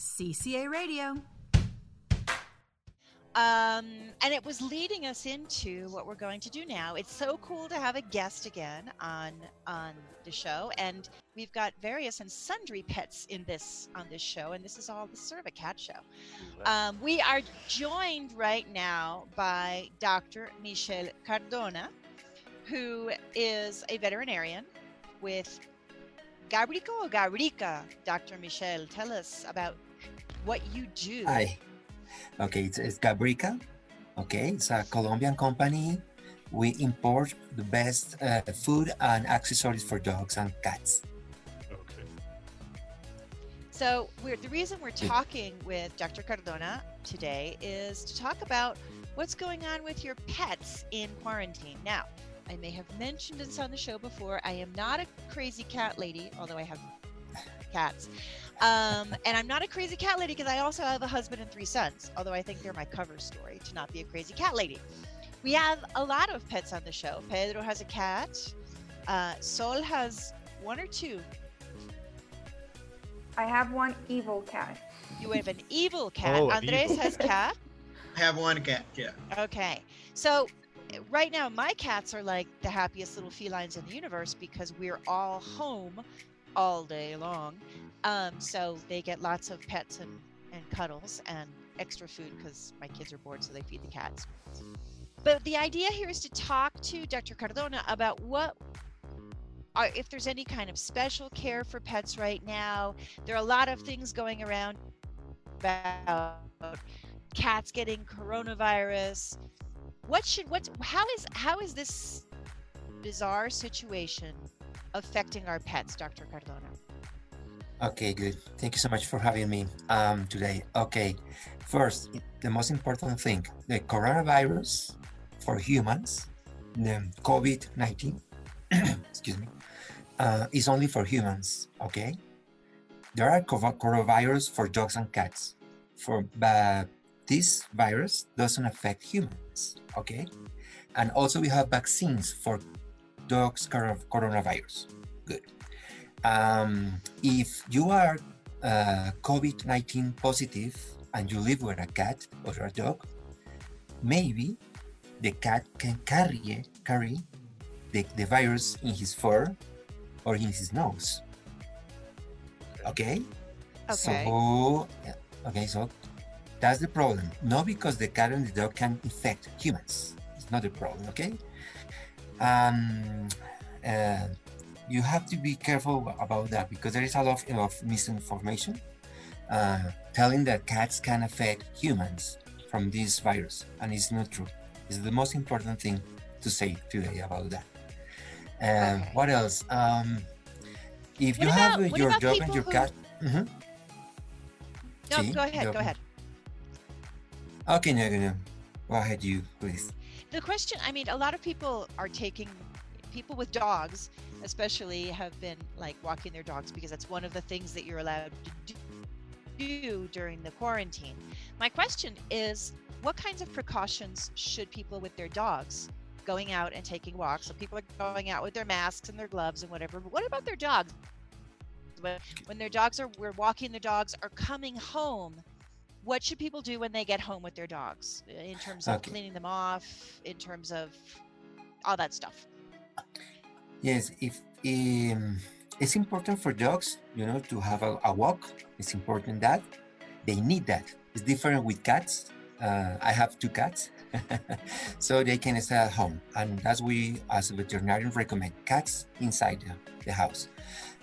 CCA Radio. Um, and it was leading us into what we're going to do now. It's so cool to have a guest again on on the show, and we've got various and sundry pets in this on this show, and this is all this sort of a cat show. Um, we are joined right now by Dr. Michel Cardona, who is a veterinarian with Gabrico or Gabrica. Dr. Michel, tell us about what you do. Hi. Okay, it's, it's Gabrica. Okay, it's a Colombian company. We import the best uh, food and accessories for dogs and cats. Okay. So we're, the reason we're talking with Dr. Cardona today is to talk about what's going on with your pets in quarantine. Now, I may have mentioned this on the show before. I am not a crazy cat lady, although I have cats. Um, and I'm not a crazy cat lady because I also have a husband and three sons, although I think they're my cover story to not be a crazy cat lady. We have a lot of pets on the show. Pedro has a cat. Uh, Sol has one or two. I have one evil cat. You have an evil cat. Oh, Andres evil has cat. I have one cat, yeah. Okay. So right now my cats are like the happiest little felines in the universe because we're all home all day long. Um, so they get lots of pets and, and cuddles and extra food because my kids are bored, so they feed the cats. But the idea here is to talk to Dr. Cardona about what are, if there's any kind of special care for pets right now. There are a lot of things going around about cats getting coronavirus. What should what how is how is this bizarre situation affecting our pets, Dr. Cardona? Okay, good. Thank you so much for having me um, today. Okay, first, the most important thing the coronavirus for humans, the COVID 19, excuse me, uh, is only for humans. Okay, there are coronavirus for dogs and cats, for but this virus doesn't affect humans. Okay, and also we have vaccines for dogs coronavirus. Good. Um, if you are uh, COVID 19 positive and you live with a cat or a dog, maybe the cat can carry, carry the, the virus in his fur or in his nose. Okay? Okay. So, okay, so that's the problem. Not because the cat and the dog can infect humans. It's not a problem, okay? Um, uh, you have to be careful about that because there is a lot of, misinformation uh, telling that cats can affect humans from this virus, and it's not true. It's the most important thing to say today about that. Um, Okay. What else? Um, if What you have about- what your dog and your who- cat, Mhm. No, See, go ahead. go- Go ahead. Okay, no, no, no. Go ahead, you please. The question I mean, a lot of people are taking people with dogs, especially, have been like walking their dogs because that's one of the things that you're allowed to do- during the quarantine. My question is what kinds of precautions should people with their dogs going out and taking walks? So people are going out with their masks and their gloves and whatever, but what about their dogs? When, when their dogs are, we're walking their dogs, are coming home. What should people do when they get home with their dogs in terms of Okay. cleaning them off, in terms of all that stuff? Yes, if um, it's important for dogs, you know, to have a, a walk. It's important that they need that. It's different with cats. Uh, I have two cats, so they can stay at home, and that's we as a veterinarian recommend cats inside the, the house.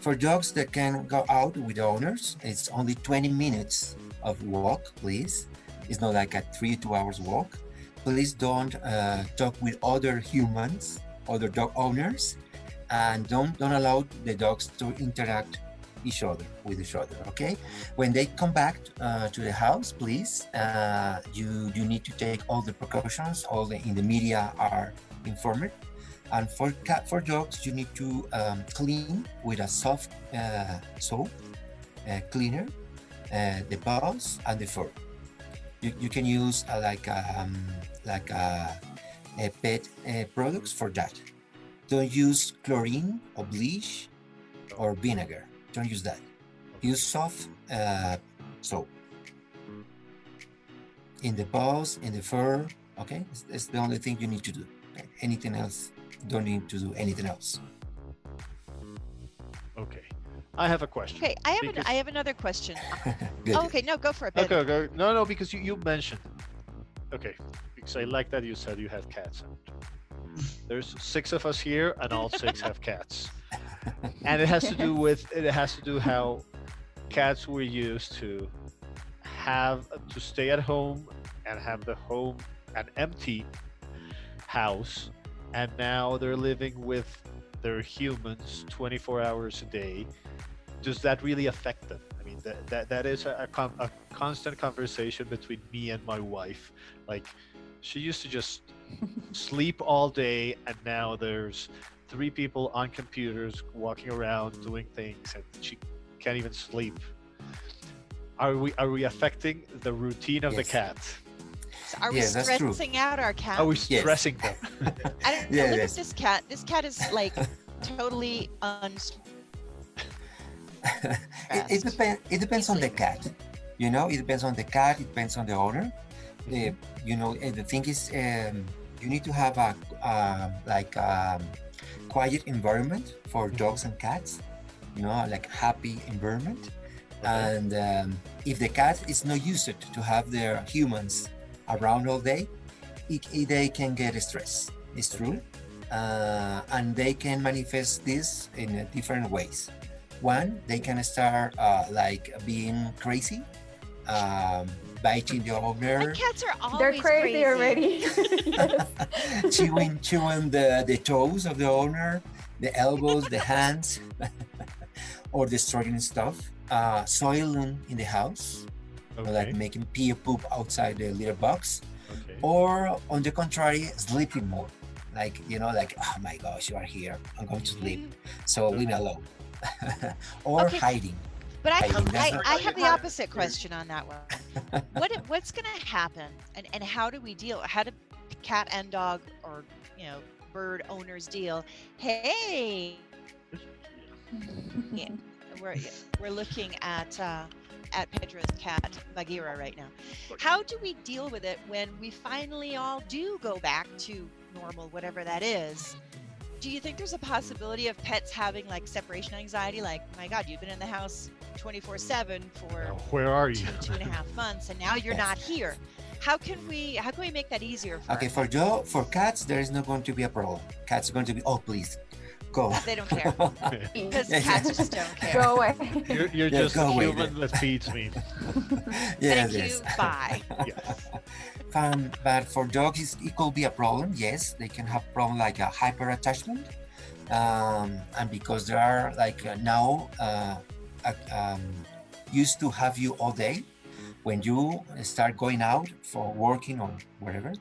For dogs that can go out with owners, it's only 20 minutes of walk, please. It's not like a three two hours walk. Please don't uh, talk with other humans, other dog owners, and don't don't allow the dogs to interact each other with each other okay when they come back uh, to the house please uh, you you need to take all the precautions all the in the media are informed and for cat for dogs you need to um, clean with a soft uh, soap uh, cleaner uh, the paws and the fur you, you can use uh, like um, like uh, a pet products for that don't use chlorine or bleach or vinegar. Don't use that. Use soft soap. In the paws, in the fur, okay? It's, it's the only thing you need to do. Anything else, don't need to do anything else. Okay. I have a question. Okay, I have an, I have another question. Uh, Good. Oh, okay, no, go for it. Pedro. Okay, okay. No, no, because you, you mentioned. Okay, because I like that you said you have cats. There's six of us here, and all six have cats. And it has to do with it has to do how cats were used to have to stay at home and have the home an empty house, and now they're living with their humans 24 hours a day. Does that really affect them? I mean, that that, that is a, a, a constant conversation between me and my wife. Like, she used to just sleep all day, and now there's three people on computers walking around mm. doing things, and she can't even sleep. Are we are we affecting the routine of the Yes. cat? So are we Yes, that's true. stressing out our cat? Are we Yes. stressing them? I don't know. Yeah, look yes. at this cat. This cat is like totally un. it, it, depend, it depends on the cat you know it depends on the cat it depends on the owner the, you know and the thing is um, you need to have a uh, like um, quiet environment for dogs and cats you know like happy environment Okay. and um, if the cat is not used to have their humans around all day it, it- they can get stressed it's true uh, and they can manifest this in uh, different ways one they can start uh, like being crazy um, biting the My owner cats are always They're crazy, already. Yes. chewing chewing the, the toes of the owner the elbows the hands or destroying stuff uh, soiling in the house Okay. like making pee or poop outside the litter box okay. or on the contrary sleeping mode like you know like oh my gosh you are here i'm going to sleep so leave me alone or Okay. hiding But I, Hiding, that's I, I have the opposite question on that one. What what's going to happen, and, and how do we deal? How do cat and dog, or you know, bird owners deal? Hey, yeah, we're we're looking at uh, at Pedro's cat Bagheera right now. How do we deal with it when we finally all do go back to normal, whatever that is? Do you think there's a possibility of pets having like separation anxiety? Like, my God, you've been in the house 24 7 for where are two, you? two and a half months, and now you're Yes. not here. How can we how can we make that easier for okay for Joe for cats there is not going to be a problem cats are going to be oh please go they don't care because Yeah, cats yeah. just don't care. Go away. You're, you're Yeah, just a away human then. that feeds me. yes Thank yes you. Bye. Yes. Um, but for dogs, it could be a problem. Yes, they can have problem like a hyper attachment, um, and because they are like uh, now uh, uh, um, used to have you all day, when you start going out for working or whatever,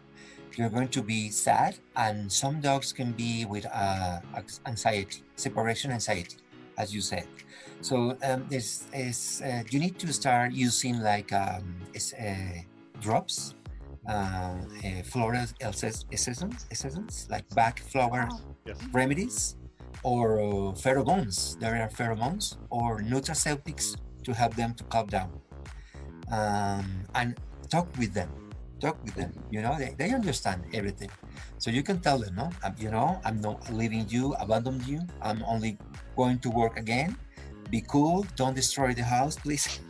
you're going to be sad. And some dogs can be with uh, anxiety, separation anxiety, as you said. So um, this is uh, you need to start using like um, uh, drops uh, uh, floral essence, essence, essence, like Bach flower Yes. remedies, or uh, pheromones. There are pheromones or nutraceutics to help them to calm down. Um, and talk with them. Talk with them. You know, they, they understand everything. So you can tell them, no, I'm, you know, I'm not leaving you, abandon you. I'm only going to work again. Be cool. Don't destroy the house, please.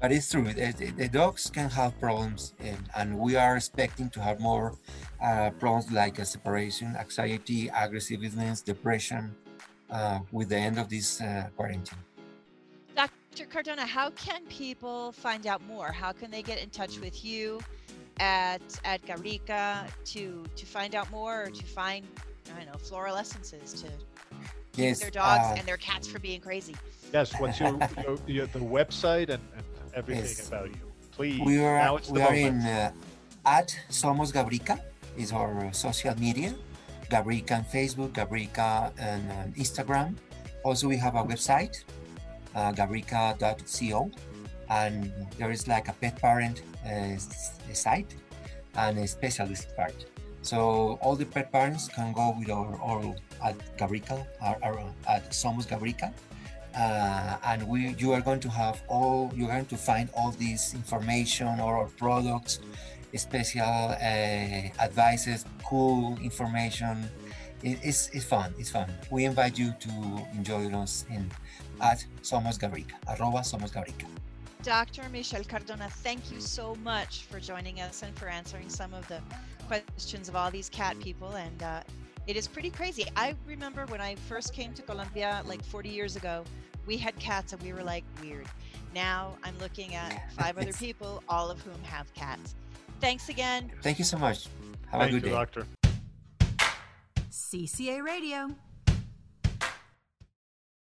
But it's true. The, the- the dogs can have problems, and, and we are expecting to have more uh, problems like separation, anxiety, aggressiveness, depression uh, with the end of this uh, quarantine. Dr. Cardona, how can people find out more? How can they get in touch with you at at Gabrica to to find out more or to find I don't know floral essences to keep Yes, their dogs uh, and their cats for being crazy? Yes. What's your, your, your the website and, and everything Yes. about you? Please. we are now it's the we are in uh, at Somos Gabrica is our uh, social media. Gabrica on Facebook, Gabrica and on Instagram. Also, we have a website, uh, and there is like a pet parent uh, site and a specialist part. So all the pet parents can go with our, our at Gabrica, our, our, at Somos Gabrica, uh, and we you are going to have all you're going to find all this information or our products special uh, advices cool information it, it's, it's fun it's fun we invite you to enjoy us in at somos gabrica arroba somos gabrica Dr. Michel Cardona, thank you so much for joining us and for answering some of the questions of all these cat people. And uh, it is pretty crazy. I remember when I first came to Colombia like 40 years ago, we had cats and we were like weird. Now I'm looking at five other people, all of whom have cats. Thanks again. thank you so much have Thank a good you, day doctor. CCA Radio.